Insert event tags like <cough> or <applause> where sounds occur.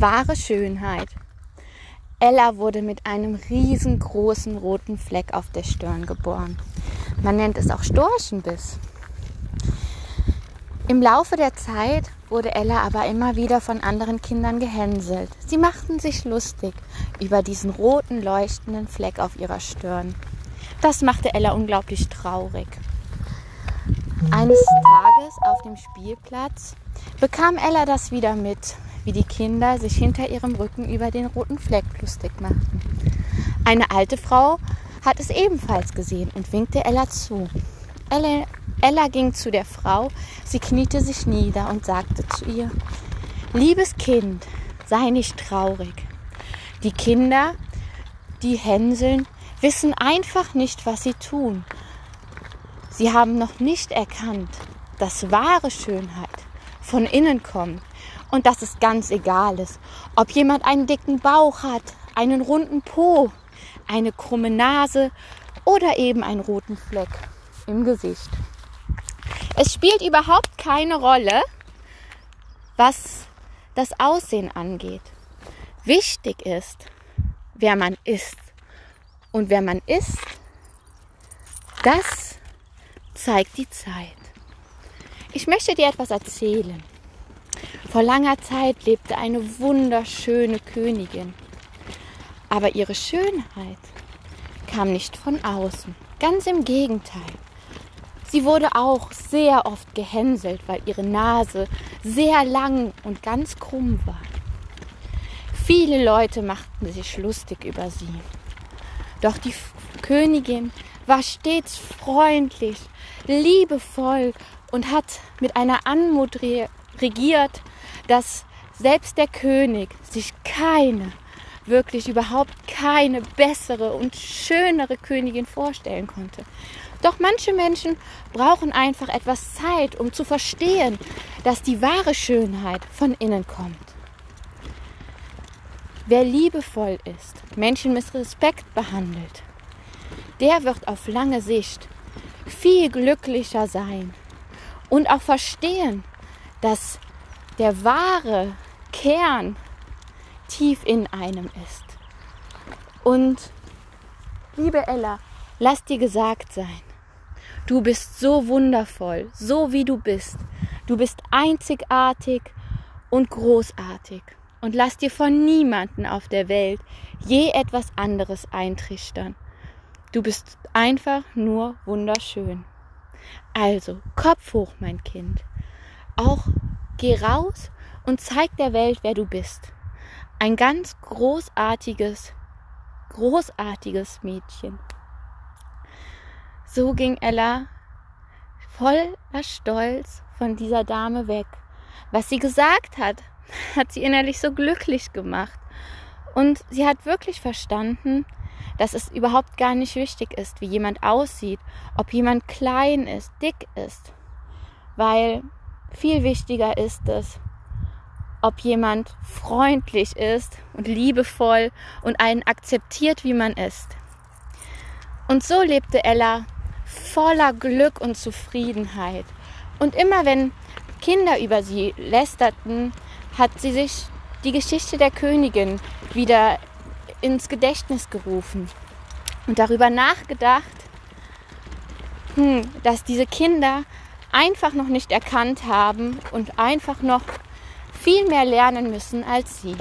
Wahre Schönheit. Ella wurde mit einem riesengroßen roten Fleck auf der Stirn geboren. Man nennt es auch Storchenbiss. Im Laufe der Zeit wurde Ella aber immer wieder von anderen Kindern gehänselt. Sie machten sich lustig über diesen roten leuchtenden Fleck auf ihrer Stirn. Das machte Ella unglaublich traurig. Eines Tages auf dem Spielplatz bekam Ella das wieder mit, wie die Kinder sich hinter ihrem Rücken über den roten Fleck lustig machten. Eine alte Frau hat es ebenfalls gesehen und winkte Ella zu. Ella, Ella ging zu der Frau, sie kniete sich nieder und sagte zu ihr, Liebes Kind, sei nicht traurig. Die Kinder, die hänseln, wissen einfach nicht, was sie tun. Sie haben noch nicht erkannt, dass wahre Schönheit von innen kommt und dass es ganz egal ist, ob jemand einen dicken Bauch hat, einen runden Po, eine krumme Nase oder eben einen roten Fleck im Gesicht. Es spielt überhaupt keine Rolle, was das Aussehen angeht. Wichtig ist, wer man ist. Und wer man ist, das zeigt die Zeit. Ich möchte dir etwas erzählen. Vor langer Zeit lebte eine wunderschöne Königin. Aber ihre Schönheit kam nicht von außen. Ganz im Gegenteil. Sie wurde auch sehr oft gehänselt, weil ihre Nase sehr lang und ganz krumm war. Viele Leute machten sich lustig über sie. Doch die Königin war stets freundlich, liebevoll und hat mit einer Anmut regiert, dass selbst der König sich keine, wirklich überhaupt keine bessere und schönere Königin vorstellen konnte. Doch manche Menschen brauchen einfach etwas Zeit, um zu verstehen, dass die wahre Schönheit von innen kommt. Wer liebevoll ist, Menschen mit Respekt behandelt, der wird auf lange Sicht viel glücklicher sein und auch verstehen, dass der wahre Kern tief in einem ist. Und liebe Ella, lass dir gesagt sein, Du bist so wundervoll, so wie du bist. Du bist einzigartig und großartig. Und lass dir von niemanden auf der Welt je etwas anderes eintrichtern. Du bist einfach nur wunderschön. Also, Kopf hoch, mein Kind. Auch geh raus und zeig der Welt, wer du bist. Ein ganz großartiges, großartiges Mädchen. So ging Ella voller Stolz von dieser Dame weg. Was sie gesagt hat, <laughs> hat sie innerlich so glücklich gemacht. Und sie hat wirklich verstanden, dass es überhaupt gar nicht wichtig ist, wie jemand aussieht, ob jemand klein ist, dick ist. Weil viel wichtiger ist es, ob jemand freundlich ist und liebevoll und einen akzeptiert, wie man ist. Und so lebte Ella voller Glück und Zufriedenheit. Und immer wenn Kinder über sie lästerten, hat sie sich die Geschichte der Königin wieder ins Gedächtnis gerufen und darüber nachgedacht, hm, dass diese Kinder einfach noch nicht erkannt haben und einfach noch viel mehr lernen müssen als sie.